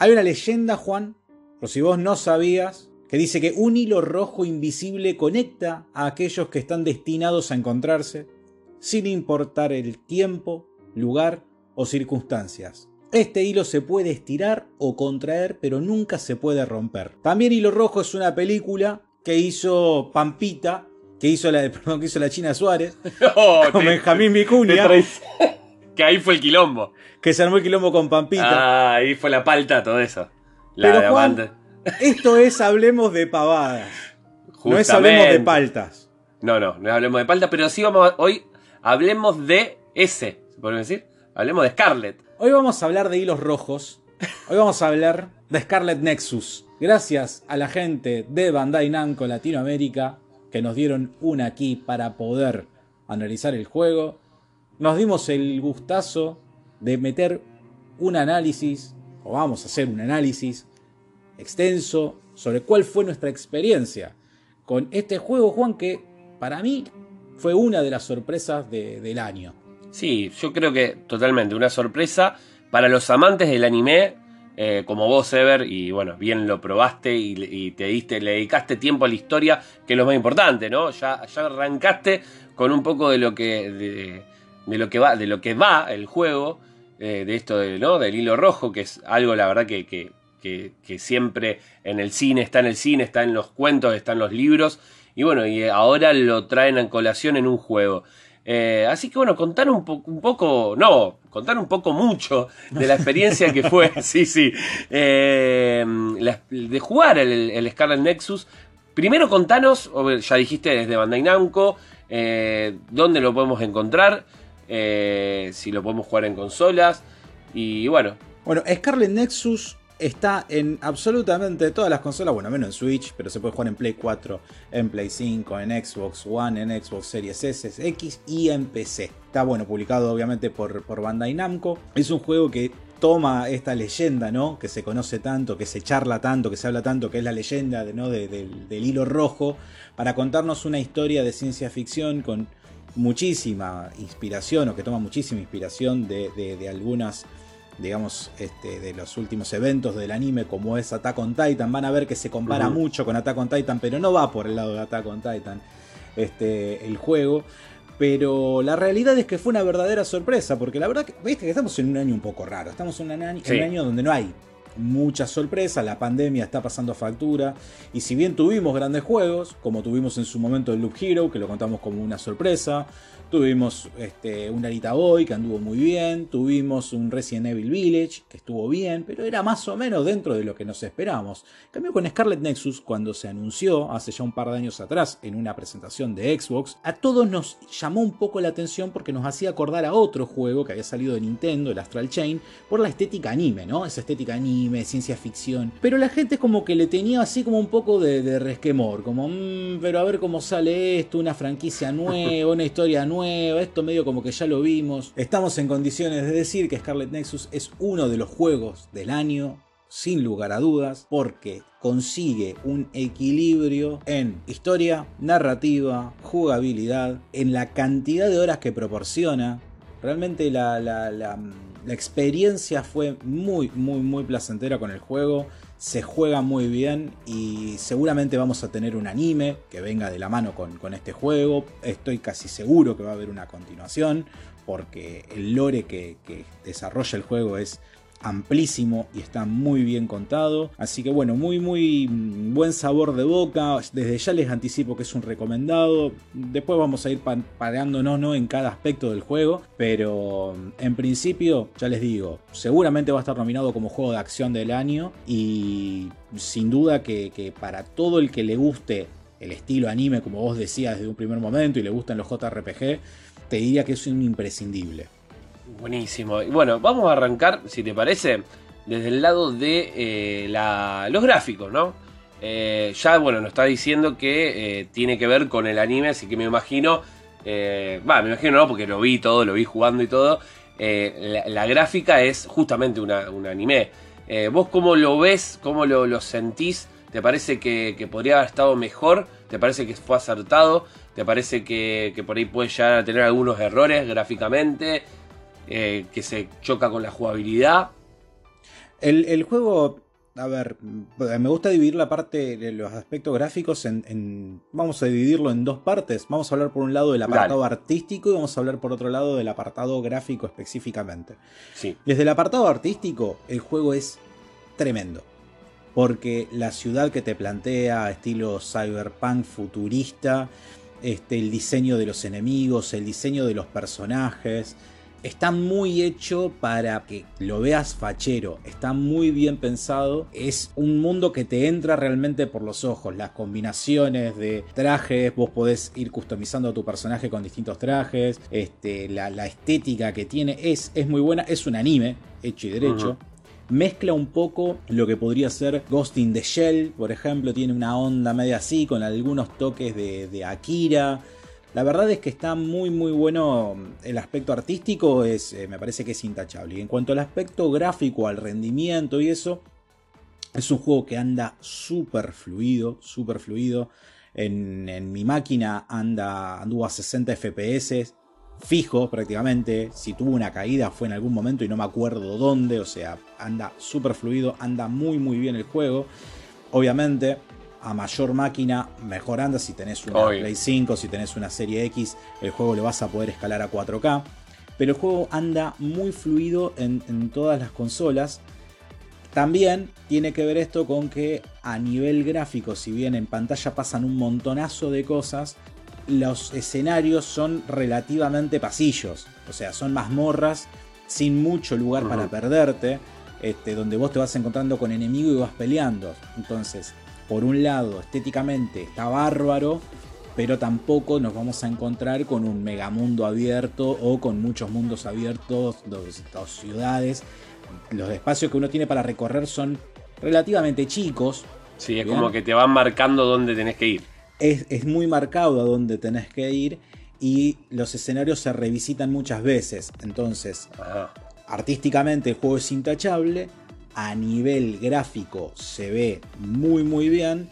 Hay una leyenda, Juan, por si vos no sabías, que dice que un hilo rojo invisible conecta a aquellos que están destinados a encontrarse, sin importar el tiempo, lugar o circunstancias. Este hilo se puede estirar o contraer, pero nunca se puede romper. También Hilo Rojo es una película que hizo Pampita, que hizo la, perdón, que hizo la China Suárez, Oh, con te- Benjamín Vicuña, que ahí fue el quilombo. que se armó el quilombo con Pampita. Ah, ahí fue la palta, todo eso. La Pero de Juan. Esto es Hablemos de Pavadas. No es Hablemos de. Paltas. No, no, no hablemos de palta, pero sí vamos a- hoy hablemos de ese, ¿se puede decir? Hablemos de Scarlett. Hoy vamos a hablar de hilos rojos. Hoy vamos a hablar de Scarlet Nexus. Gracias a la gente de Bandai Namco Latinoamérica que nos dieron una aquí para poder analizar el juego. Nos dimos el gustazo de meter un análisis, o vamos a hacer un análisis extenso sobre cuál fue nuestra experiencia con este juego, Juan, que para mí fue una de las sorpresas de- del año. Sí, yo creo que totalmente una sorpresa para los amantes del anime, eh, como vos, Ever, y bueno, bien lo probaste y, te diste, le dedicaste tiempo a la historia, que es lo más importante, ¿no? Ya, ya arrancaste con un poco de lo que, de lo que va, de lo que va el juego, eh, de esto de, ¿no? del hilo rojo, que es algo, la verdad, que, que, que- siempre en el cine, está en el cine, está en los cuentos, está en los libros, y bueno, y ahora lo traen a colación en un juego. Eh, así que bueno, contar un, un poco, no, contar un poco mucho de la experiencia que fue, sí, sí, eh, de jugar el, el Scarlet Nexus. Primero contanos, ya dijiste desde Bandai Namco, dónde lo podemos encontrar, eh, si lo podemos jugar en consolas, y bueno, Bueno, Scarlet Nexus está en absolutamente todas las consolas, bueno, menos en Switch, pero se puede jugar en Play 4, en Play 5, en Xbox One, en Xbox Series S, X y en PC. Está bueno, publicado obviamente por, por Bandai Namco. Es un juego que toma esta leyenda, ¿no? Que se conoce tanto, que se charla tanto, que se habla tanto, que es la leyenda ¿no? de- del hilo rojo, para contarnos una historia de ciencia ficción con muchísima inspiración, o que toma muchísima inspiración de, de- de algunas digamos, este, de los últimos eventos del anime, como es Attack on Titan. Van a ver que se compara mucho con Attack on Titan, pero no va por el lado de Attack on Titan este, el juego. Pero la realidad es que fue una verdadera sorpresa, porque la verdad que, viste que estamos en un año un poco raro. Estamos en un año, Sí. en un año donde no hay muchas sorpresas, la pandemia está pasando factura. Y si bien tuvimos grandes juegos, como tuvimos en su momento el Loop Hero, que lo contamos como una sorpresa, Tuvimos este, un Arita Boy que anduvo muy bien. Tuvimos un Resident Evil Village que estuvo bien, pero era más o menos dentro de lo que nos esperábamos. En cambio, con Scarlet Nexus, cuando se anunció hace ya un par de años atrás en una presentación de Xbox, a todos nos llamó un poco la atención porque nos hacía acordar a otro juego que había salido de Nintendo, el Astral Chain, por la estética anime, ¿no? Esa estética anime, ciencia ficción. Pero la gente como que le tenía así como un poco de, de resquemor, como, "Mm, pero a ver cómo sale esto, una franquicia nueva, una historia nueva, esto medio como que ya lo vimos. Estamos en condiciones de decir que Scarlet Nexus es uno de los juegos del año, sin lugar a dudas, porque consigue un equilibrio en historia, narrativa, jugabilidad, en la cantidad de horas que proporciona. Realmente la, la- la- la experiencia fue muy, muy, muy placentera con el juego. Se juega muy bien y seguramente vamos a tener un anime que venga de la mano con, con este juego. Estoy casi seguro que va a haber una continuación porque el lore que, que desarrolla el juego es amplísimo y está muy bien contado. Así que bueno, muy muy buen sabor de boca. Desde ya les anticipo que es un recomendado. Después vamos a ir pa- parándonos ¿no? en cada aspecto del juego. Pero en principio, ya les digo, seguramente va a estar nominado como juego de acción del año. Y sin duda que, que para todo el que le guste el estilo anime, como vos decías desde un primer momento, y le gustan los JRPG, te diría que es un imprescindible. Buenísimo. Y bueno, vamos a arrancar, si te parece, desde el lado de eh, la- los gráficos, ¿no? Eh, ya, bueno, nos está diciendo que eh, tiene que ver con el anime, así que me imagino, va, me imagino no, porque lo vi todo, lo vi jugando y todo. la, gráfica es justamente un anime. ¿Vos cómo lo ves? ¿Cómo lo, lo sentís? ¿Te parece que, que podría haber estado mejor? ¿Te parece que fue acertado? ¿Te parece que, que por ahí puede llegar a tener algunos errores gráficamente? Eh, que se choca con la jugabilidad. El, juego, a ver, me gusta dividir la parte de los aspectos gráficos en, Vamos a dividirlo en dos partes. Vamos a hablar por un lado del apartado artístico y vamos a hablar por otro lado del apartado gráfico específicamente. Sí. Desde el apartado artístico, el juego es tremendo. Porque la ciudad que te plantea, estilo cyberpunk futurista, este, el diseño de los enemigos, el diseño de los personajes, está muy hecho para que lo veas fachero, está muy bien pensado, es un mundo que te entra realmente por los ojos, las combinaciones de trajes, vos podés ir customizando a tu personaje con distintos trajes, este, la, estética que tiene es, es muy buena, es un anime hecho y derecho. Mezcla un poco lo que podría ser Ghost in the Shell, por ejemplo, tiene una onda media así, con algunos toques de, de Akira. La verdad es que está muy muy bueno el aspecto artístico, es, eh, me parece que es intachable. Y en cuanto al aspecto gráfico, al rendimiento y eso, es un juego que anda súper fluido, súper fluido. En, mi máquina anda, anduvo a 60 FPS, fijo prácticamente. Si tuvo una caída fue en algún momento y no me acuerdo dónde. O sea, anda súper fluido, anda muy muy bien el juego. Obviamente, a mayor máquina, mejor anda. Si tenés una Play 5, si tenés una serie X, el juego lo vas a poder escalar a 4K. Pero el juego anda muy fluido en, en todas las consolas. También tiene que ver esto con que a nivel gráfico, si bien en pantalla pasan un montonazo de cosas, los escenarios son relativamente pasillos. O sea, son mazmorras sin mucho lugar para perderte. Este, donde vos te vas encontrando con enemigo y vas peleando. Entonces, por un lado, estéticamente está bárbaro, pero tampoco nos vamos a encontrar con un megamundo abierto o con muchos mundos abiertos, dos, ciudades. Los espacios que uno tiene para recorrer son relativamente chicos. Sí, es como que te van marcando dónde tenés que ir. Es, muy marcado a dónde tenés que ir y los escenarios se revisitan muchas veces. Entonces, artísticamente el juego es intachable, a nivel gráfico se ve muy muy bien.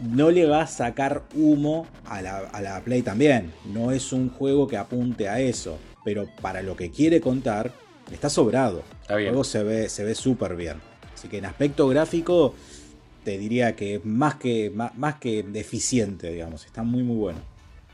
No le va a sacar humo a la, Play también. No es un juego que apunte a eso. Pero para lo que quiere contar, está sobrado. El juego se ve se ve súper bien. Así que en aspecto gráfico, te diría que es más que, más, que deficiente, digamos. Está muy muy bueno.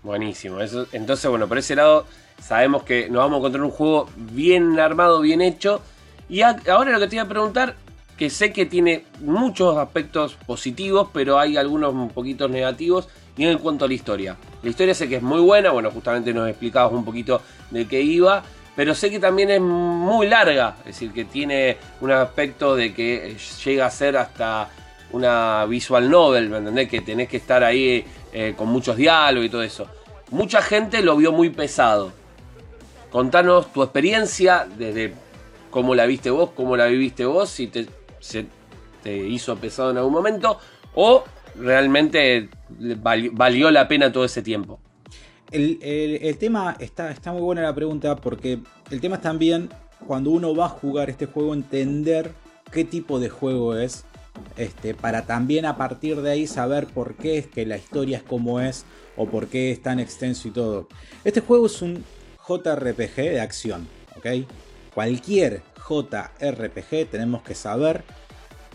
Buenísimo. Eso, entonces, bueno, por ese lado, sabemos que nos vamos a encontrar un juego bien armado, bien hecho y ahora lo que te iba a preguntar, que sé que tiene muchos aspectos positivos, pero hay algunos un poquitos negativos. Y en cuanto a la historia. La historia sé que es muy buena, bueno, justamente nos explicabas un poquito de qué iba, pero sé que también es muy larga, es decir, que tiene un aspecto de que llega a ser hasta una visual novel, ¿me entendés? Que tenés que estar ahí eh, con muchos diálogos y todo eso. Mucha gente lo vio muy pesado. Contanos tu experiencia desde cómo la viste vos, cómo la viviste vos, si te, hizo pesado en algún momento o realmente valió, la pena todo ese tiempo. El, tema está, está muy buena la pregunta porque el tema es también cuando uno va a jugar este juego entender qué tipo de juego es este, para también a partir de ahí saber por qué es que la historia es como es o por qué es tan extenso y todo. Este juego es un JRPG de acción, ¿ok? Cualquier JRPG tenemos que saber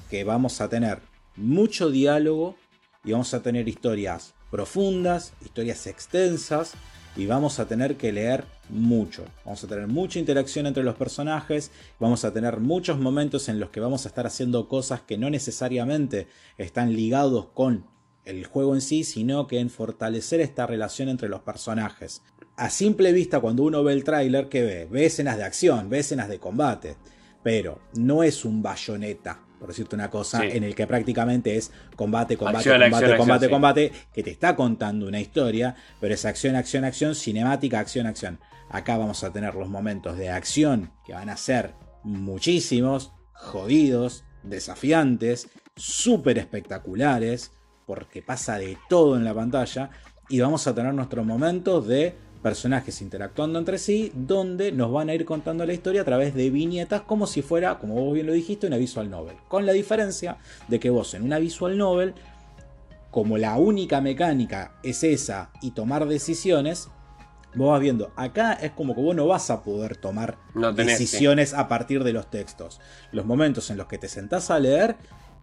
que vamos a tener mucho diálogo y vamos a tener historias profundas, historias extensas y vamos a tener que leer mucho. Vamos a tener mucha interacción entre los personajes, vamos a tener muchos momentos en los que vamos a estar haciendo cosas que no necesariamente están ligados con el juego en sí, sino que en fortalecer esta relación entre los personajes a simple vista cuando uno ve el tráiler, ¿qué ve? Ve escenas de acción, ve escenas de combate, pero no es un bayoneta, por decirte una cosa, en el que prácticamente es combate, combate, combate, combate, combate, que te está contando una historia, pero es acción, acción, acción, cinemática, acción, acción. Acá vamos a tener los momentos de acción que van a ser muchísimos, jodidos, desafiantes, súper espectaculares, porque pasa de todo en la pantalla, y vamos a tener nuestros momentos de personajes interactuando entre sí, donde nos van a ir contando la historia a través de viñetas como si fuera, como vos bien lo dijiste, una visual novel. Con la diferencia de que vos en una visual novel, como la única mecánica es esa y tomar decisiones, Vos vas viendo, acá es como que vos no vas a poder tomar No tenés, decisiones a partir de los textos. Los momentos en los que te sentás a leer,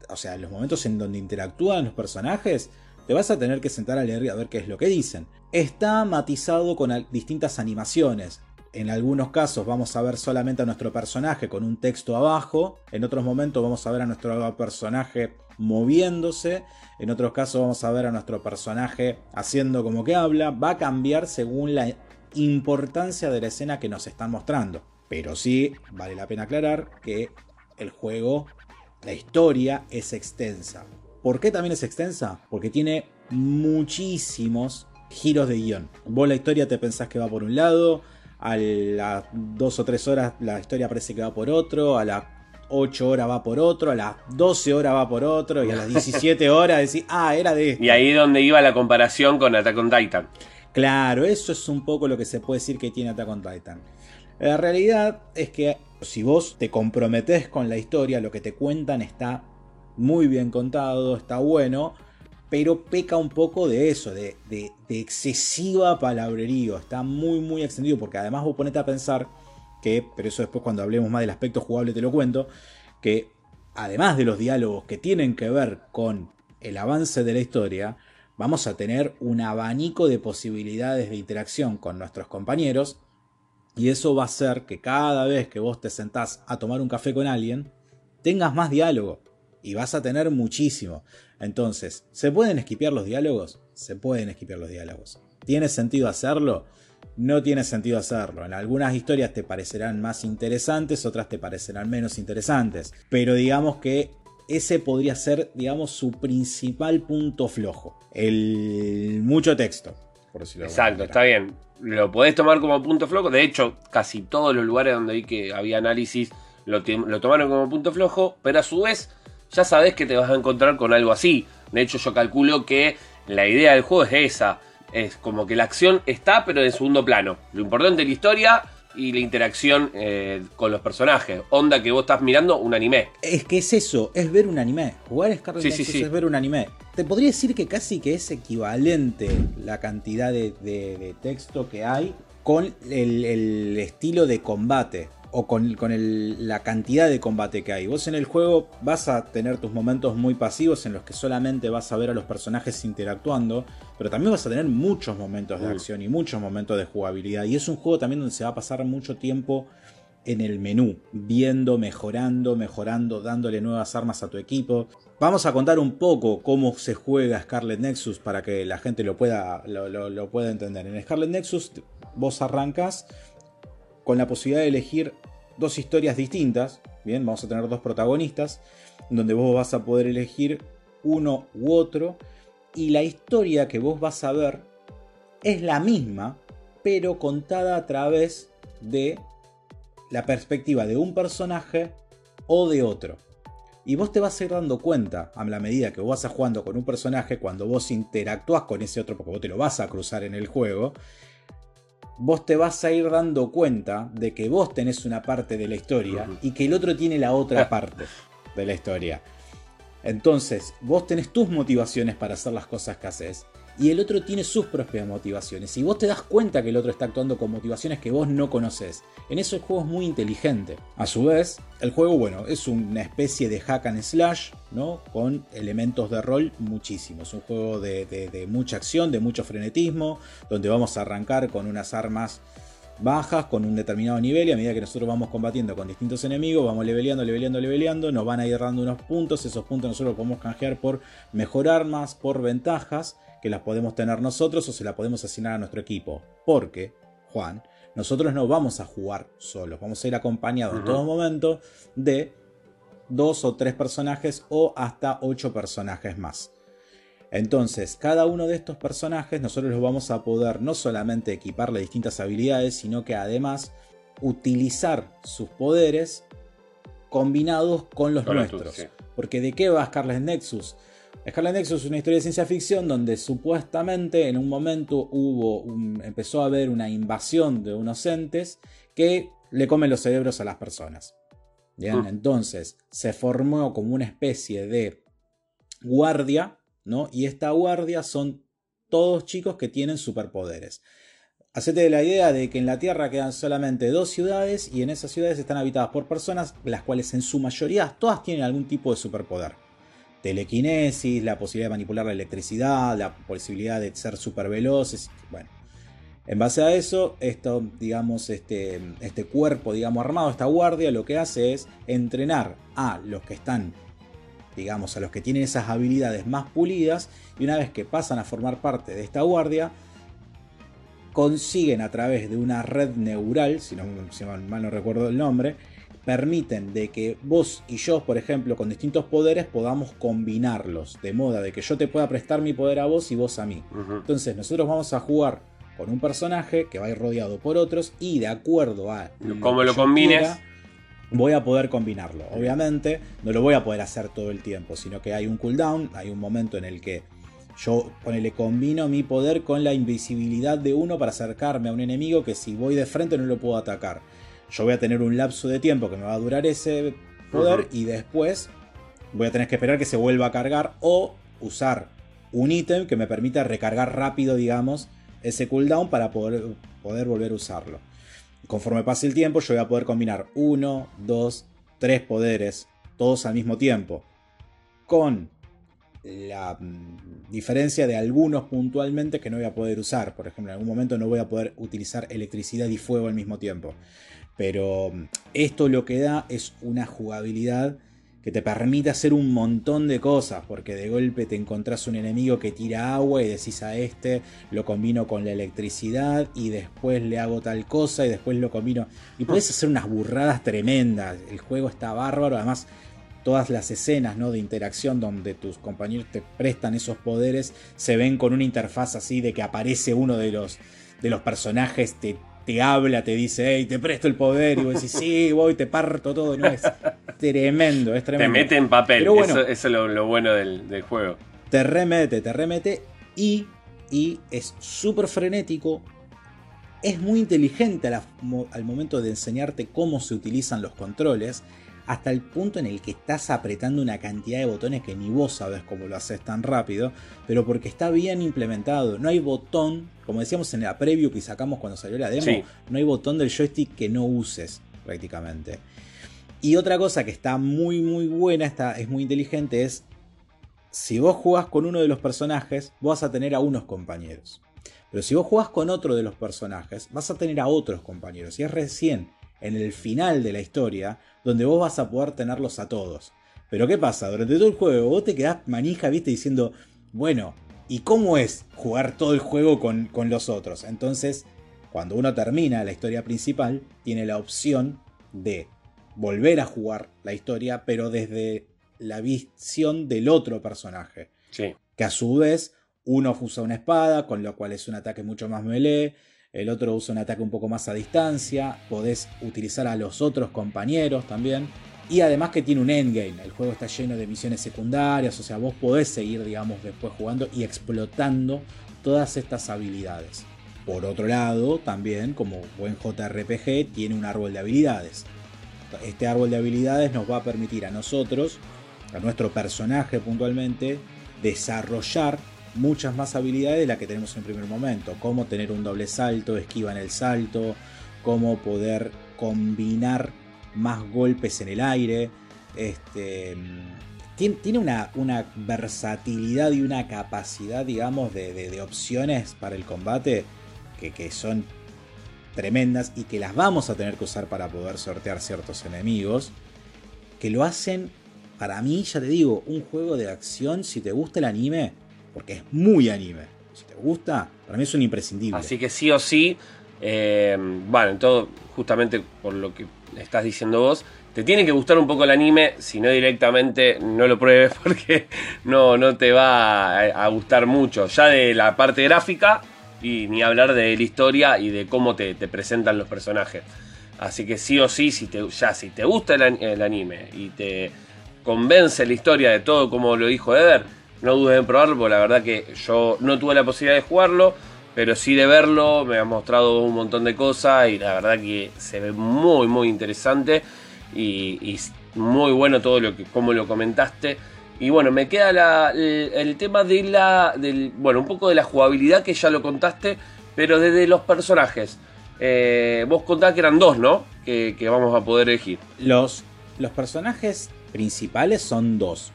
o sea, los momentos en donde interactúan los personajes, te vas a tener que sentar a leer y a ver qué es lo que dicen. Está matizado con distintas animaciones. En algunos casos vamos a ver solamente a nuestro personaje con un texto abajo. En otros momentos vamos a ver a nuestro personaje moviéndose. En otros casos vamos a ver a nuestro personaje haciendo como que habla. Va a cambiar según la importancia de la escena que nos están mostrando. Pero sí, vale la pena aclarar que el juego, la historia es extensa. ¿Por qué también es extensa? Porque tiene muchísimos giros de guion. Vos la historia te pensás que va por un lado, a las dos o tres horas la historia parece que va por otro, a las 8 horas va por otro, a las 12 horas va por otro, y a las 17 horas decís, ah, era de esto. Y ahí es donde iba la comparación con Attack on Titan. Claro, eso es un poco lo que se puede decir que tiene Attack on Titan. La realidad es que si vos te comprometés con la historia, lo que te cuentan está muy bien contado, está bueno, pero peca un poco de eso, de, de- excesiva palabrerío. Está muy, muy extendido, porque además vos ponete a pensar que, pero eso después cuando hablemos más del aspecto jugable te lo cuento, que además de los diálogos que tienen que ver con el avance de la historia, vamos a tener un abanico de posibilidades de interacción con nuestros compañeros y eso va a hacer que cada vez que vos te sentás a tomar un café con alguien, tengas más diálogo y vas a tener muchísimo. Entonces, ¿se pueden esquipear los diálogos? Se pueden esquipear los diálogos. ¿Tiene sentido hacerlo? No tiene sentido hacerlo. En algunas historias te parecerán más interesantes, otras te parecerán menos interesantes. Pero digamos que ese podría ser, digamos, su principal punto flojo. El mucho texto. Por decirlo Exacto, está bien. Lo podés tomar como punto flojo. De hecho, casi todos los lugares donde vi que había análisis lo, lo tomaron como punto flojo, pero a su vez ya sabes que te vas a encontrar con algo así. De hecho, yo calculo que la idea del juego es esa. Es como que la acción está, pero en segundo plano. Lo importante es la historia y la interacción eh, con los personajes. Onda que vos estás mirando un anime. Es que es eso, es ver un anime. Jugar Scarlet Sí, sí, es ver un anime. Te podría decir que casi que es equivalente la cantidad de, de- de texto que hay con el, el estilo de combate. O con, con el- la cantidad de combate que hay. Vos en el juego vas a tener tus momentos muy pasivos en los que solamente vas a ver a los personajes interactuando. Pero también vas a tener muchos momentos de acción y muchos momentos de jugabilidad. Y es un juego también donde se va a pasar mucho tiempo en el menú, viendo, mejorando, mejorando, dándole nuevas armas a tu equipo. Vamos a contar un poco cómo se juega Scarlet Nexus para que la gente lo pueda, lo, lo- lo pueda entender. En Scarlet Nexus vos arrancas con la posibilidad de elegir dos historias distintas. Bien, vamos a tener dos protagonistas, donde vos vas a poder elegir uno u otro. Y la historia que vos vas a ver es la misma, pero contada a través de la perspectiva de un personaje o de otro. Y vos te vas a ir dando cuenta a la medida que vos vas jugando con un personaje, cuando vos interactúas con ese otro, porque vos te lo vas a cruzar en el juego, vos te vas a ir dando cuenta de que vos tenés una parte de la historia y que el otro tiene la otra parte de la historia. Entonces, vos tenés tus motivaciones para hacer las cosas que haces y el otro tiene sus propias motivaciones. Y vos te das cuenta que el otro está actuando con motivaciones que vos no conoces. En eso el juego es muy inteligente. A su vez, el juego, bueno, es una especie de hack and slash, ¿no? Con elementos de rol muchísimos. Un juego de, de- de mucha acción, de mucho frenetismo, donde vamos a arrancar con unas armas bajas con un determinado nivel y a medida que nosotros vamos combatiendo con distintos enemigos, vamos leveleando, leveleando, leveleando, nos van a ir dando unos puntos, esos puntos nosotros los podemos canjear por mejor armas, por ventajas que las podemos tener nosotros o se las podemos asignar a nuestro equipo. Porque, Juan, nosotros no vamos a jugar solos, vamos a ir acompañados en todo momento de dos o tres personajes o hasta ocho personajes más. Entonces, cada uno de estos personajes nosotros los vamos a poder no solamente equiparle distintas habilidades, sino que además utilizar sus poderes combinados con los nuestros. sí. Porque ¿de qué va Scarlet Nexus? Scarlet Nexus es una historia de ciencia ficción donde supuestamente en un momento hubo un- empezó a haber una invasión de unos entes que le comen los cerebros a las personas. Bien, Mm. entonces se formó como una especie de guardia, ¿no? Y esta guardia son todos chicos que tienen superpoderes. hacete la idea de que en la Tierra quedan solamente dos ciudades y en esas ciudades están habitadas por personas, las cuales en su mayoría todas tienen algún tipo de superpoder. Telequinesis, la posibilidad de manipular la electricidad, la posibilidad de ser super veloces, bueno. En base a eso, esto, digamos, este, este cuerpo, digamos, armado, esta guardia, lo que hace es entrenar a los que están, digamos, a los que tienen esas habilidades más pulidas, y una vez que pasan a formar parte de esta guardia, consiguen a través de una red neural, si, no, mal no recuerdo el nombre, permiten de que vos y yo, por ejemplo, con distintos poderes podamos combinarlos, de modo de que yo te pueda prestar mi poder a vos y vos a mí. Entonces nosotros vamos a jugar con un personaje que va a ir rodeado por otros y de acuerdo a cómo lo combines voy a poder combinarlo. Obviamente no lo voy a poder hacer todo el tiempo, sino que hay un cooldown, hay un momento en el que yo ponele combino mi poder con la invisibilidad de uno para acercarme a un enemigo que si voy de frente no lo puedo atacar. Yo voy a tener un lapso de tiempo que me va a durar ese poder y después voy a tener que esperar que se vuelva a cargar o usar un ítem que me permita recargar rápido, digamos, ese cooldown para poder, poder volver a usarlo. Conforme pase el tiempo, yo voy a poder combinar uno, dos, tres poderes, todos al mismo tiempo. Con la mm, diferencia de algunos puntualmente que no voy a poder usar. Por ejemplo, en algún momento no voy a poder utilizar electricidad y fuego al mismo tiempo. Pero mm, esto lo que da es una jugabilidad que te permite hacer un montón de cosas, porque de golpe te encontrás un enemigo que tira agua y decís a este, lo combino con la electricidad y después le hago tal cosa y después lo combino. Y puedes hacer unas burradas tremendas, el juego está bárbaro, además todas las escenas ¿no? de interacción donde tus compañeros te prestan esos poderes se ven con una interfaz así de que aparece uno de los, de los personajes, te te habla, te dice, hey, te presto el poder, y vos decís, sí, voy, te parto todo, no, es tremendo, es tremendo. Te mete en papel, eso, es lo, bueno del, juego. Te remete, te remete, y, y es súper frenético, es muy inteligente al momento de enseñarte cómo se utilizan los controles, hasta el punto en el que estás apretando una cantidad de botones que ni vos sabes cómo lo haces tan rápido, pero porque está bien implementado. No hay botón, como decíamos en la preview que sacamos cuando salió la demo, no hay botón del joystick que no uses prácticamente. Y otra cosa que está muy muy buena, está, es muy inteligente, es si vos jugás con uno de los personajes, vas a tener a unos compañeros. Pero si vos jugás con otro de los personajes, vas a tener a otros compañeros. Y es recién en el final de la historia donde vos vas a poder tenerlos a todos. Pero ¿qué pasa? Durante todo el juego vos te quedás manija, viste, diciendo, bueno, ¿y cómo es jugar todo el juego con, con los otros? Entonces, cuando uno termina la historia principal, tiene la opción de volver a jugar la historia, pero desde la visión del otro personaje. Sí. Que a su vez, uno usa una espada, con lo cual es un ataque mucho más melee el otro usa un ataque un poco más a distancia, podés utilizar a los otros compañeros también. Y además que tiene un endgame, el juego está lleno de misiones secundarias, o sea, vos podés seguir, digamos, después jugando y explotando todas estas habilidades. Por otro lado, también, como buen JRPG, tiene un árbol de habilidades. Este árbol de habilidades nos va a permitir a nosotros, a nuestro personaje puntualmente, desarrollar muchas más habilidades de las que tenemos en primer momento. Cómo tener un doble salto, esquiva en el salto, cómo poder combinar más golpes en el aire. Este, tiene una, versatilidad y una capacidad, digamos, de, opciones para el combate que, que son tremendas y que las vamos a tener que usar para poder sortear ciertos enemigos. Que lo hacen, para mí, ya te digo, un juego de acción. Si te gusta el anime, porque es muy anime. Si te gusta, para mí es un imprescindible. Así que sí o sí, eh, bueno, todo justamente por lo que estás diciendo vos, te tiene que gustar un poco el anime, si no directamente no lo pruebes porque no, no te va a, gustar mucho. Ya de la parte gráfica y ni hablar de la historia y de cómo te, presentan los personajes. Así que sí o sí, si te, ya si te gusta el, el anime y te convence la historia de todo como lo dijo Eder, no dudes en probarlo, porque la verdad que yo no tuve la posibilidad de jugarlo, pero sí de verlo, me ha mostrado un montón de cosas y la verdad que se ve muy, muy interesante y, muy bueno todo lo que, como lo comentaste. Y bueno, me queda el, tema de la, bueno, un poco de la jugabilidad que ya lo contaste, Pero desde los personajes, eh, vos contás que eran dos, ¿no? Que, que vamos a poder elegir. Los, los personajes principales son dos.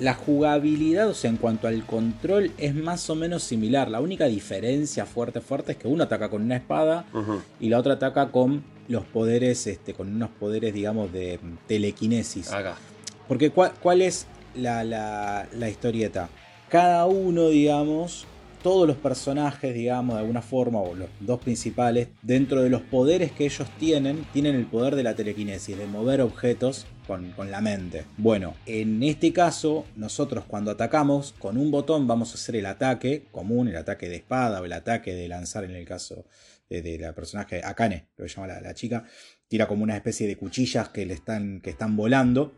La jugabilidad, o sea, en cuanto al control, es más o menos similar. La única diferencia fuerte, fuerte es que uno ataca con una espada y la otra ataca con los poderes, este, con unos poderes, digamos, de telequinesis. Acá. Porque ¿cuál, cuál es la, la- la historieta? Cada uno, digamos, todos los personajes, digamos, de alguna forma, o los dos principales, dentro de los poderes que ellos tienen, tienen el poder de la telequinesis, de mover objetos con, con la mente. Bueno, en este caso, nosotros cuando atacamos, con un botón vamos a hacer el ataque común, el ataque de espada o el ataque de lanzar en el caso de, de la personaje Akane, lo que llama la, la chica, tira como una especie de cuchillas que le están, que están volando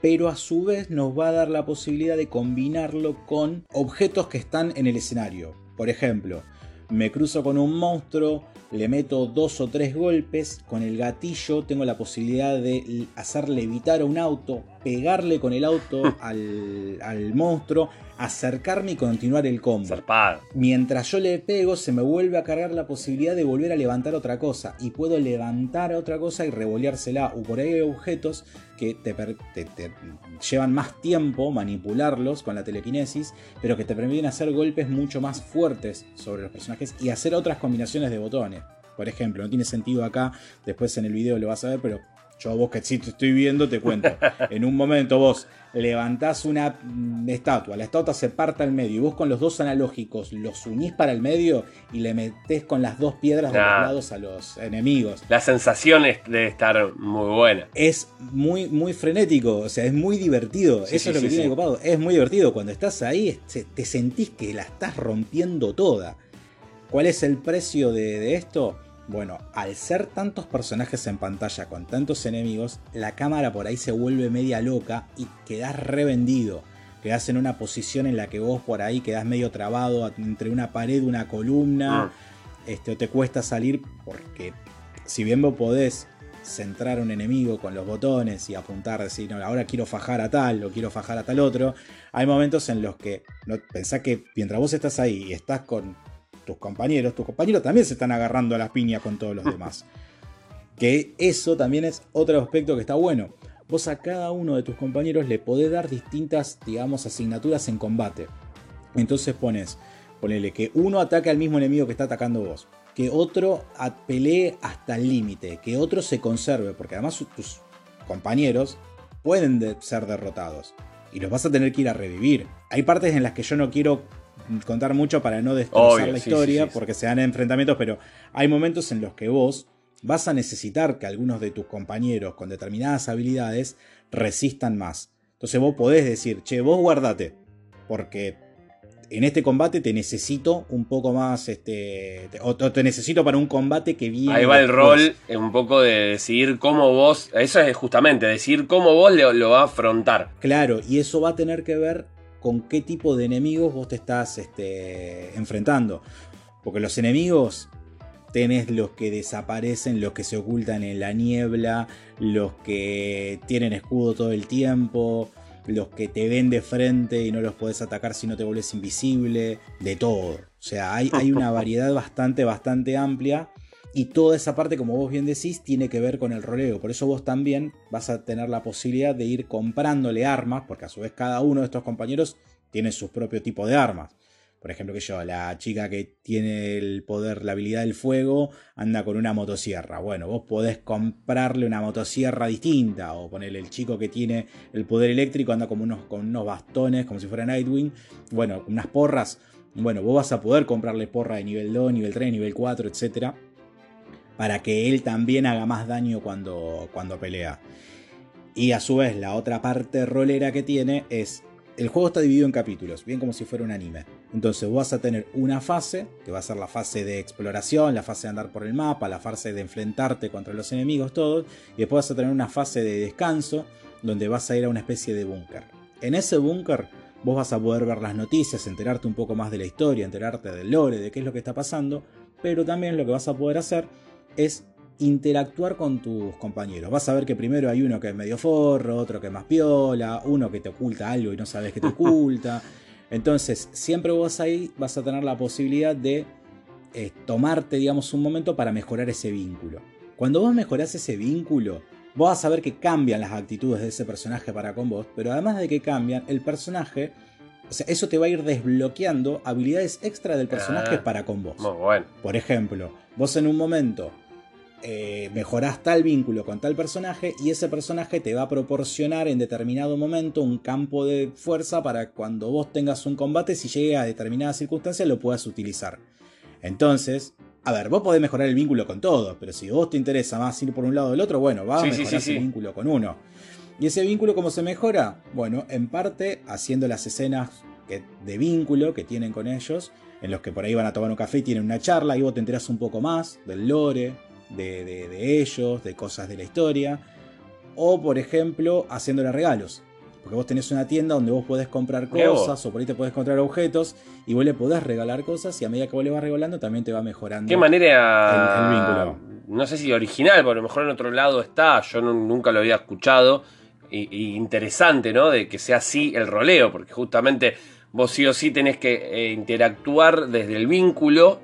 pero a su vez nos va a dar la posibilidad de combinarlo con objetos que están en el escenario. Por ejemplo, me cruzo con un monstruo, le meto dos o tres golpes, con el gatillo tengo la posibilidad de hacer levitar a un auto, pegarle con el auto al, al monstruo, acercarme y continuar el combo. Zarpado. Mientras yo le pego, se me vuelve a cargar la posibilidad de volver a levantar otra cosa. Y puedo levantar otra cosa y revoleársela. O por ahí hay objetos que te, per- te- te llevan más tiempo manipularlos con la telequinesis, pero que te permiten hacer golpes mucho más fuertes sobre los personajes y hacer otras combinaciones de botones. Por ejemplo, no tiene sentido acá, después en el video lo vas a ver, pero yo vos que sí te estoy viendo te cuento. En un momento vos levantás una estatua, la estatua se parta al medio y vos con los dos analógicos los unís para el medio y le metés con las dos piedras de los lados a los enemigos. La sensación es- debe estar muy buena. Es muy, muy frenético, o sea, es muy divertido. Sí, Eso sí, es lo que sí, tiene de copado. Es muy divertido. Cuando estás ahí, te sentís que la estás rompiendo toda. ¿Cuál es el precio de, de esto? Bueno, al ser tantos personajes en pantalla con tantos enemigos, la cámara por ahí se vuelve media loca y quedás revendido. Quedás en una posición en la que vos por ahí quedás medio trabado entre una pared, una columna Mm. este, o te cuesta salir porque si bien vos podés centrar a un enemigo con los botones y apuntar, decir, no, ahora quiero fajar a tal o quiero fajar a tal otro, hay momentos en los que no, pensá que mientras vos estás ahí y estás con tus compañeros, tus compañeros también se están agarrando a las piñas con todos los demás. que eso también es otro aspecto que está bueno. Vos a cada uno de tus compañeros le podés dar distintas, digamos, asignaturas en combate. Entonces pones, ponele que uno ataque al mismo enemigo que está atacando vos. Que otro pelee hasta el límite. Que otro se conserve. Porque además tus compañeros pueden de- ser derrotados. Y los vas a tener que ir a revivir. Hay partes en las que yo no quiero contar mucho para no destrozar Obvio, la historia. sí, sí, sí. porque se dan enfrentamientos. Pero hay momentos en los que vos vas a necesitar que algunos de tus compañeros con determinadas habilidades resistan más. Entonces vos podés decir, che, vos guardate, porque en este combate te necesito un poco más, este, te- o te necesito para un combate que viene. Ahí va el rol, eh, un poco de decidir cómo vos, eso es justamente, decidir cómo vos lo, lo vas a afrontar. Claro, y eso va a tener que ver con qué tipo de enemigos vos te estás este, enfrentando. Porque los enemigos tenés los que desaparecen, los que se ocultan en la niebla, los que tienen escudo todo el tiempo, los que te ven de frente y no los podés atacar si no te volvés invisible, de todo. O sea, hay, hay una variedad bastante, bastante amplia. Y toda esa parte, como vos bien decís, tiene que ver con el roleo. Por eso vos también vas a tener la posibilidad de ir comprándole armas, porque a su vez cada uno de estos compañeros tiene su propio tipo de armas. Por ejemplo, que yo, la chica que tiene el poder, la habilidad del fuego, anda con una motosierra. Bueno, vos podés comprarle una motosierra distinta. O ponerle el chico que tiene el poder eléctrico, anda unos, con unos bastones, como si fuera Nightwing. Bueno, unas porras. Bueno, vos vas a poder comprarle porra de nivel 2, nivel 3, nivel 4, etcétera para que él también haga más daño cuando, cuando pelea. Y a su vez, la otra parte rolera que tiene es. El juego está dividido en capítulos, bien como si fuera un anime. Entonces vas a tener una fase, que va a ser la fase de exploración, la fase de andar por el mapa, la fase de enfrentarte contra los enemigos, todo. Y después vas a tener una fase de descanso, donde vas a ir a una especie de búnker. En ese búnker vos vas a poder ver las noticias, enterarte un poco más de la historia, enterarte del lore, de qué es lo que está pasando. Pero también lo que vas a poder hacer es interactuar con tus compañeros. Vas a ver que primero hay uno que es medio forro, otro que es más piola, uno que te oculta algo y no sabes que te oculta. Entonces, siempre vos ahí vas a tener la posibilidad de eh, tomarte, digamos, un momento para mejorar ese vínculo. Cuando vos mejorás ese vínculo, vos vas a ver que cambian las actitudes de ese personaje para con vos, pero además de que cambian, el personaje, o sea, eso te va a ir desbloqueando habilidades extra del personaje Ah, para con vos. Muy bueno. Por ejemplo, vos en un momento eh, mejorás tal vínculo con tal personaje y ese personaje te va a proporcionar en determinado momento un campo de fuerza para cuando vos tengas un combate, si llegue a determinadas circunstancias, lo puedas utilizar. Entonces, a ver, vos podés mejorar el vínculo con todo, pero si vos te interesa más ir por un lado o del otro, bueno, vas Sí, a sí, mejorar sí, ese sí. vínculo con uno. ¿Y ese vínculo cómo se mejora? Bueno, en parte haciendo las escenas que- de vínculo que tienen con ellos, en los que por ahí van a tomar un café y tienen una charla y vos te enterás un poco más del lore, de, de- de ellos, de cosas de la historia. O por ejemplo, haciéndole regalos. Porque vos tenés una tienda donde vos podés comprar cosas o por ahí te podés comprar objetos y vos le podés regalar cosas y a medida que vos le vas regalando también te va mejorando. Qué manera. El- el vínculo. No sé si original, pero a lo mejor en otro lado está. Yo no- nunca lo había escuchado. Y, y interesante, ¿no? De que sea así el roleo, porque justamente vos sí o sí tenés que eh, interactuar desde el vínculo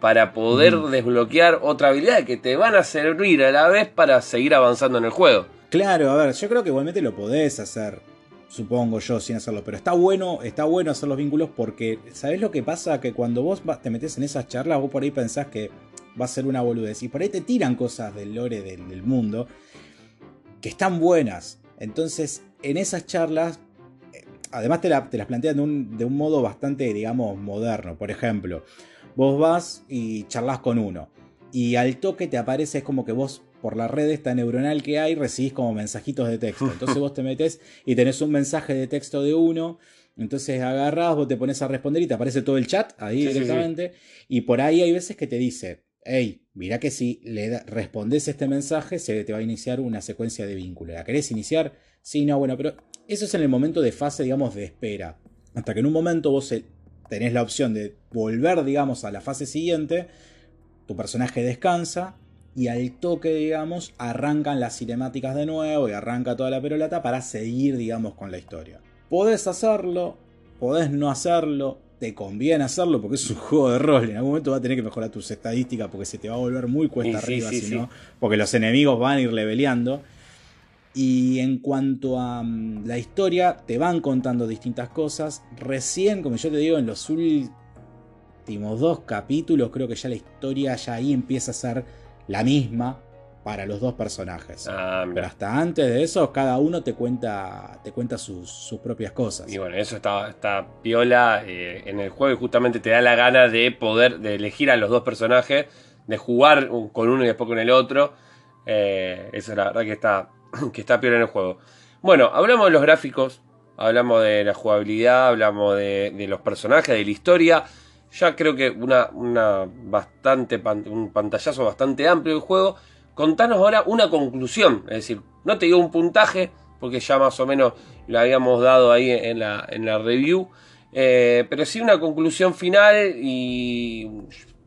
para poder Ujú. desbloquear otra habilidad que te van a servir a la vez para seguir avanzando en el juego. Claro, a ver, yo creo que igualmente lo podés hacer, supongo yo, sin hacerlo, pero está bueno, está bueno hacer los vínculos porque, ¿sabés lo que pasa? Que cuando vos te metes en esas charlas, vos por ahí pensás que va a ser una boludez y por ahí te tiran cosas del lore del, del mundo que están buenas. Entonces, en esas charlas, eh, además te, la- te las plantean de un, de un modo bastante, digamos, moderno. Por ejemplo, vos vas y charlas con uno y al toque te aparece, es como que vos por la red esta neuronal que hay recibís como mensajitos de texto. Entonces vos te metes y tenés un mensaje de texto de uno. Entonces agarrás, vos te pones a responder y te aparece todo el chat ahí Sí, sí, sí. directamente. Y por ahí hay veces que te dice, hey, mira que si le respondes este mensaje, se te va a iniciar una secuencia de vínculo. ¿La querés iniciar? Sí, no, bueno, pero eso es en el momento de fase, digamos, de espera. Hasta que en un momento vos tenés la opción de volver, digamos, a la fase siguiente, tu personaje descansa y al toque, digamos, arrancan las cinemáticas de nuevo y arranca toda la perolata para seguir, digamos, con la historia. Podés hacerlo, podés no hacerlo, te conviene hacerlo porque es un juego de rol. En algún momento vas a tener que mejorar tus estadísticas porque se te va a volver muy cuesta sí, arriba, sí, si no, porque los enemigos van a ir leveleando. Y en cuanto a mm, la historia, te van contando distintas cosas. Recién, como yo te digo, en los últimos dos capítulos, creo que ya la historia ya ahí empieza a ser la misma para los dos personajes. Ah, Pero hasta antes de eso, cada uno te cuenta, te cuenta sus, sus propias cosas. Y bueno, eso está, está piola eh, en el juego y justamente te da la gana de poder, de elegir a los dos personajes, de jugar con uno y después con el otro. Eh, eso la verdad que está, que está piola en el juego. Bueno, hablamos de los gráficos, hablamos de la jugabilidad, hablamos de, los personajes, de la historia. Ya creo que una, bastante un pantallazo bastante amplio del juego. Contanos ahora una conclusión, es decir, no te digo un puntaje, porque ya más o menos lo habíamos dado ahí en la, en la review, eh, pero sí una conclusión final y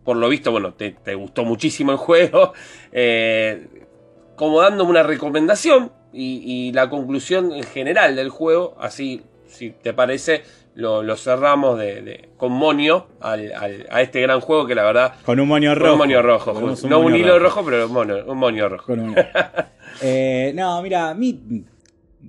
por lo visto, bueno, te, te gustó muchísimo el juego, eh, como dándome una recomendación y, y la conclusión en general del juego, así, si te parece, lo, lo cerramos de, de- con Monio al- al- a este gran juego que la verdad... Con un moño con rojo. un monio rojo, no un hilo rojo, pero un mono- un monio rojo. Con un- Eh, no, mira, a mí,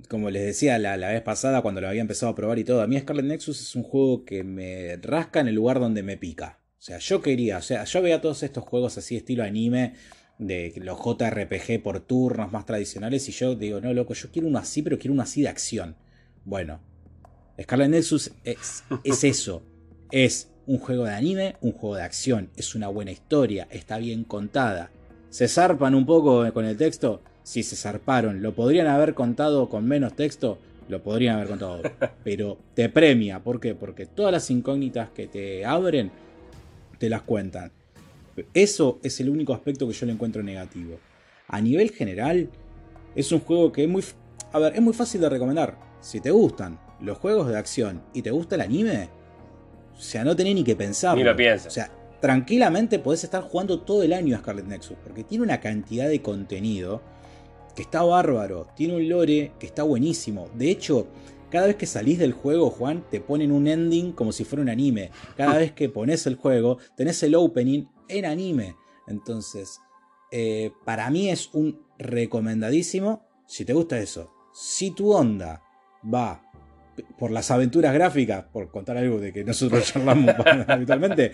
como les decía la, la vez pasada cuando lo había empezado a probar y todo, a mí Scarlet Nexus es un juego que me rasca en el lugar donde me pica. O sea, yo quería, o sea, yo veía todos estos juegos así estilo anime, de los JRPG por turnos más tradicionales, y yo digo, no, loco, yo quiero uno así, pero quiero uno así de acción. Bueno, Scarlet Nexus es, es eso, es un juego de anime, un juego de acción, es una buena historia, está bien contada. ¿Se zarpan un poco con el texto? Sí, se zarparon. ¿Lo podrían haber contado con menos texto? Lo podrían haber contado. Pero te premia. ¿Por qué? Porque todas las incógnitas que te abren, te las cuentan. Eso es el único aspecto que yo le encuentro negativo. A nivel general, es un juego que es muy... A ver, es muy fácil de recomendar. Si te gustan los juegos de acción y te gusta el anime, o sea, no tenés ni que pensar. Ni lo pienses. O sea, tranquilamente podés estar jugando todo el año a Scarlet Nexus, porque tiene una cantidad de contenido que está bárbaro, tiene un lore que está buenísimo. De hecho, cada vez que salís del juego, Juan, te ponen un ending como si fuera un anime. Cada vez que pones el juego, tenés el opening en anime. Entonces, eh, para mí es un recomendadísimo. Si te gusta eso, si tu onda va por las aventuras gráficas, por contar algo de que nosotros charlamos habitualmente,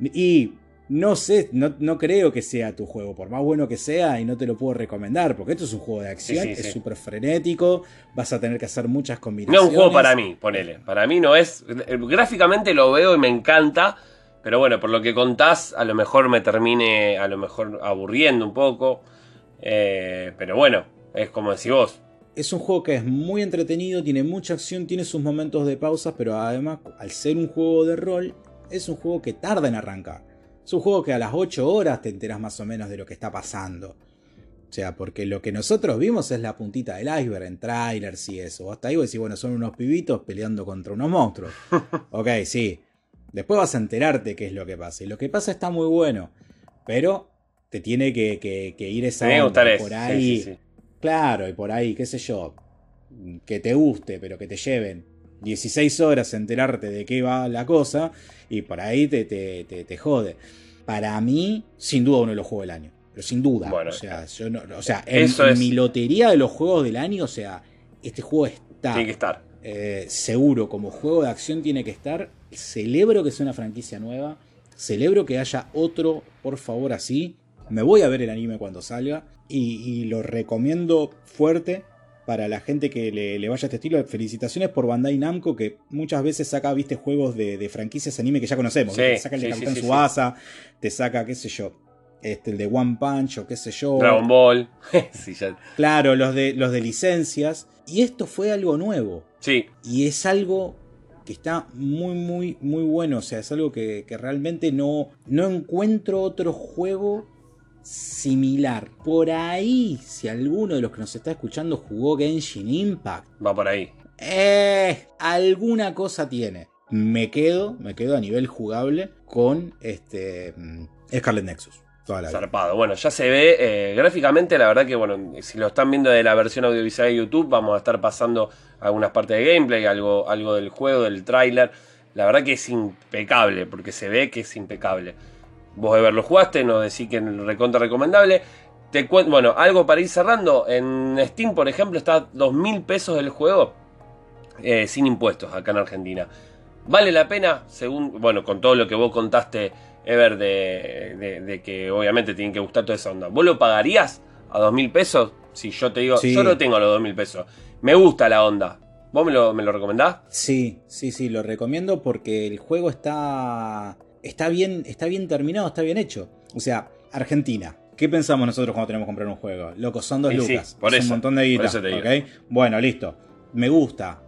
y no sé, no, creo que sea tu juego, por más bueno que sea, y no te lo puedo recomendar, porque esto es un juego de acción, es súper frenético, vas a tener que hacer muchas combinaciones. No es un juego para mí, ponele. Para mí no es. Gráficamente lo veo y me encanta, pero bueno, por lo que contás, a lo mejor me termine, a lo mejor aburriendo un poco. Eh, pero bueno, es como decís vos, es un juego que es muy entretenido, tiene mucha acción, tiene sus momentos de pausa, pero además, al ser un juego de rol, es un juego que tarda en arrancar. Es un juego que a las 8 horas te enteras más o menos de lo que está pasando. O sea, porque lo que nosotros vimos es la puntita del iceberg en trailers y eso. Hasta ahí vos decís, bueno, son unos pibitos peleando contra unos monstruos. ok, sí. Después vas a enterarte qué es lo que pasa. Y lo que pasa está muy bueno. Pero te tiene que, ir esa por ahí. Claro, y por ahí, qué sé yo, que te guste, pero que te lleven 16 horas a enterarte de qué va la cosa, y por ahí te, te, te, jode. Para mí, sin duda, uno de los juegos del año. Pero sin duda. o sea, yo no, o sea en, mi lotería de los juegos del año, o sea, este juego está. Tiene que estar. Eh, seguro, como juego de acción tiene que estar. Celebro que sea una franquicia nueva. Celebro que haya otro, por favor, así. Me voy a ver el anime cuando salga y, lo recomiendo fuerte para la gente que le, vaya a este estilo. Felicitaciones por Bandai Namco, que muchas veces saca, viste, juegos de, franquicias anime que ya conocemos. te saca el de Capitán Subasa, te saca, qué sé yo, este, el de One Punch o qué sé yo. Dragon Ball. Claro, los de, los de licencias. Y esto fue algo nuevo. Sí. Y es algo que está muy, muy, muy bueno. O sea, es algo que, que realmente no, no encuentro otro juego similar. Por ahí, si alguno de los que nos está escuchando jugó Genshin Impact. Va por ahí. Eh, alguna cosa tiene. Me quedo, me quedo a nivel jugable con este mm, Scarlet Nexus. Zarpado. Bueno, ya se ve eh, gráficamente, la verdad que, bueno, si lo están viendo de la versión audiovisual de YouTube, vamos a estar pasando algunas partes de gameplay, algo, algo del juego, del tráiler. La verdad que es impecable, porque se ve que es impecable. Vos de lo jugaste, no decís que el recontra recomendable. Te bueno, algo para ir cerrando. En Steam, por ejemplo, está dos mil pesos el juego eh, sin impuestos acá en Argentina. ¿Vale la pena? Según, bueno, con todo lo que vos contaste, Ever, de, que obviamente tienen que gustar toda esa onda. ¿Vos lo pagarías a dos mil pesos? Si yo te digo, yo no tengo los dos mil pesos. Me gusta la onda. ¿Vos me lo, me lo recomendás? Sí, sí, sí, lo recomiendo porque el juego está está bien, está bien terminado, está bien hecho. O sea, Argentina. ¿Qué pensamos nosotros cuando tenemos que comprar un juego? Loco, son dos lucas. por es un montón de guita. Bueno, listo. Me gusta,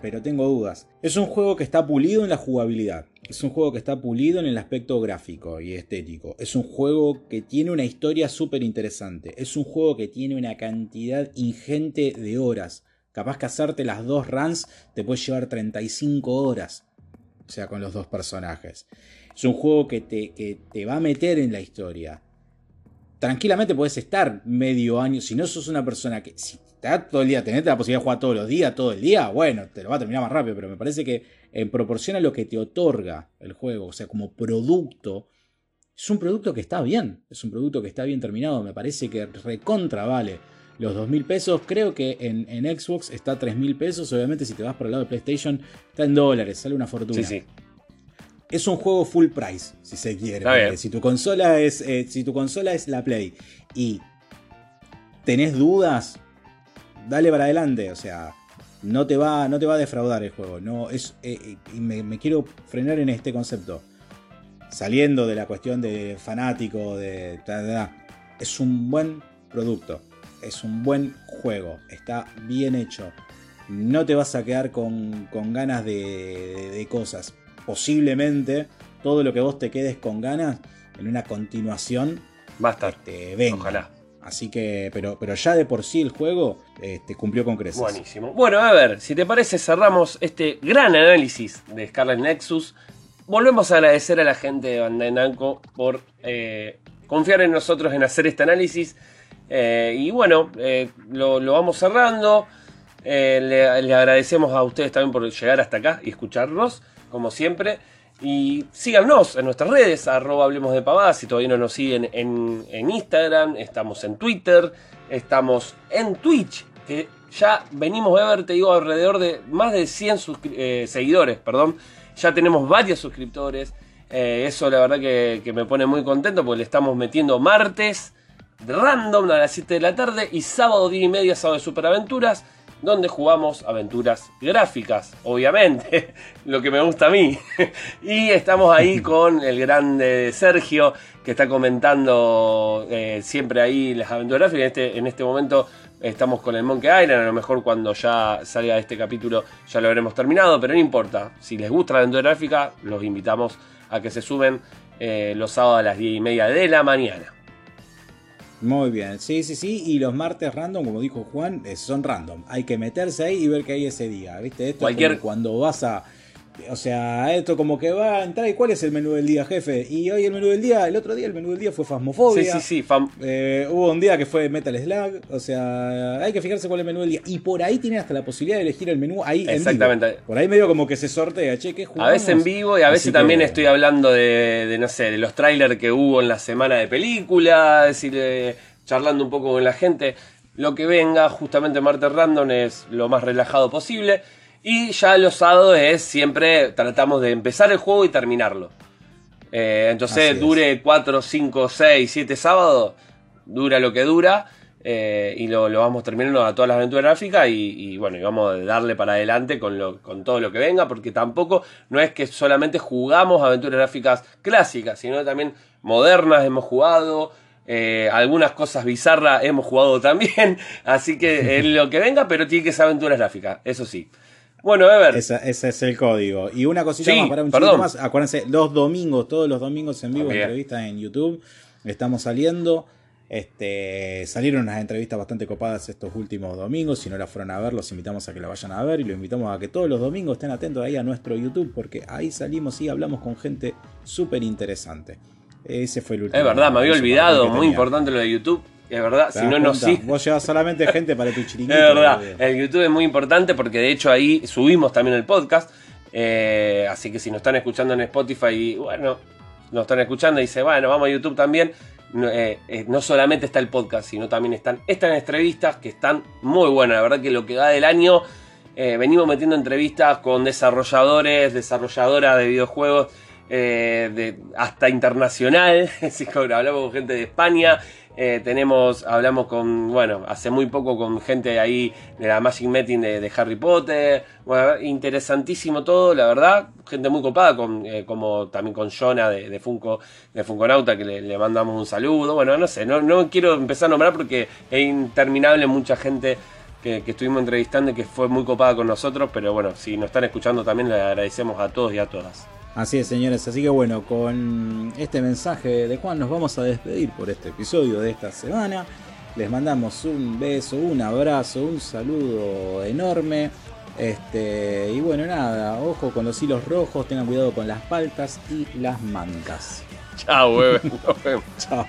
pero tengo dudas. Es un juego que está pulido en la jugabilidad. Es un juego que está pulido en el aspecto gráfico y estético. Es un juego que tiene una historia súper interesante. Es un juego que tiene una cantidad ingente de horas. Capaz que hacerte las dos runs te puede llevar 35 horas. O sea, con los dos personajes. Es un juego que te, te va a meter en la historia. Tranquilamente puedes estar medio año. Si no sos una persona que. Está todo el día, tenés la posibilidad de jugar todos los días, todo el día, bueno, te lo va a terminar más rápido. Pero me parece que en proporción a lo que te otorga el juego, o sea, como producto, es un producto que está bien. Es un producto que está bien terminado. Me parece que recontra vale los 2 mil pesos. Creo que en, en Xbox está 3 mil pesos. Obviamente, si te vas por el lado de PlayStation, está en dólares, sale una fortuna. Sí, sí es un juego full price, si se quiere. Si tu consola es. Eh, si tu consola es la Play y tenés dudas, dale para adelante. O sea, no te va, no te va a defraudar el juego. No, es, eh, eh, y me, quiero frenar en este concepto. Saliendo de la cuestión de fanático, de. Es un buen producto. Es un buen juego. Está bien hecho. No te vas a quedar con, ganas de cosas posiblemente todo lo que vos te quedes con ganas en una continuación va a estar. Este, Ojalá. Así que, pero, pero ya de por sí el juego este, cumplió con creces. Buenísimo. Bueno, a ver, si te parece, cerramos este gran análisis de Scarlet Nexus. Volvemos a agradecer a la gente de Bandai Namco por eh, confiar en nosotros en hacer este análisis. Eh, y bueno, eh, lo, vamos cerrando. le, agradecemos a ustedes también por llegar hasta acá y escucharnos como siempre. Y síganos en nuestras redes, arroba hablemos de pavadas, si todavía no nos siguen en, Instagram, estamos en Twitter, estamos en Twitch, que ya venimos a ver, te digo, alrededor de más de 100 eh, seguidores, perdón. Ya tenemos varios suscriptores. Eh, eso la verdad que, que, me pone muy contento porque le estamos metiendo martes random a las 7 de la tarde y sábado 10 y media, sábado de superaventuras donde jugamos aventuras gráficas, obviamente, lo que me gusta a mí. y estamos ahí con el grande Sergio, que está comentando eh, siempre ahí las aventuras gráficas. En este, en este momento estamos con el Monkey Island, a lo mejor cuando ya salga este capítulo ya lo habremos terminado, pero no importa. Si les gusta la aventura gráfica, los invitamos a que se suben eh, los sábados a las 10 y media de la mañana. Muy bien, sí, sí, sí. Y los martes random, como dijo Juan, son random. Hay que meterse ahí y ver qué hay ese día. ¿Viste? Esto Cualquier... cuando vas a. O sea, esto como que va a entrar y cuál es el menú del día, jefe. Y hoy el menú del día, el otro día el menú del día fue Fasmofobia. Sí, sí, sí. Eh, hubo un día que fue Metal Slug. O sea, hay que fijarse cuál es el menú del día. Y por ahí tiene hasta la posibilidad de elegir el menú ahí Exactamente. en vivo. Por ahí medio como que se sortea, che, ¿qué A veces en vivo y a veces también estoy hablando de, no sé, de los trailers que hubo en la semana de películas. Es decir, charlando un poco con la gente. Lo que venga, justamente martes random es lo más relajado posible. Y ya los sábados es siempre tratamos de empezar el juego y terminarlo. Eh, entonces dure 4, 5, 6, 7 sábados, dura lo que dura. Eh, y lo, vamos terminando a todas las aventuras gráficas y, bueno, y vamos a darle para adelante con, lo, con todo lo que venga, porque tampoco no es que solamente jugamos aventuras gráficas clásicas, sino también modernas hemos jugado, eh, algunas cosas bizarras hemos jugado también. Así que en lo que venga, pero tiene que ser aventuras gráficas, eso sí. Bueno, a ver. ese es el código. Y una cosita más, para un perdón. más. Acuérdense, los domingos, todos los domingos en vivo, entrevistas en YouTube. Estamos saliendo. Este, salieron unas entrevistas bastante copadas estos últimos domingos. Si no la fueron a ver, los invitamos a que la vayan a ver y los invitamos a que todos los domingos estén atentos ahí a nuestro YouTube porque ahí salimos y hablamos con gente súper interesante. Ese fue el último. Es verdad, me había olvidado, muy importante lo de YouTube. Es verdad, si no, no sí. Vos llevas solamente gente para tu chiringuito. Es verdad, el YouTube es muy importante porque de hecho ahí subimos también el podcast. Eh, así que si nos están escuchando en Spotify, bueno, nos están escuchando y dice, bueno, vamos a YouTube también. No, eh, eh, no solamente está el podcast, sino también están estas entrevistas que están muy buenas. La verdad que lo que va del año, venimos metiendo entrevistas con desarrolladores, desarrolladoras de videojuegos de, hasta internacional. hablamos con gente de España. Eh, tenemos, hablamos con, bueno, hace muy poco con gente ahí de la Magic Meeting de, Harry Potter. Bueno, interesantísimo todo, la verdad. Gente muy copada, con, eh, como también con Jonah de, Funko, de Funkonauta, que le, mandamos un saludo. Bueno, no sé, no, no quiero empezar a nombrar porque es interminable mucha gente que, que, estuvimos entrevistando y que fue muy copada con nosotros. Pero bueno, si nos están escuchando también le agradecemos a todos y a todas. Así es, señores. Así que bueno, con este mensaje de Juan nos vamos a despedir por este episodio de esta semana. Les mandamos un beso, un abrazo, un saludo enorme. Este, y bueno, nada, ojo con los hilos rojos, tengan cuidado con las paltas y las mantas. Chao, Nos vemos. Chao.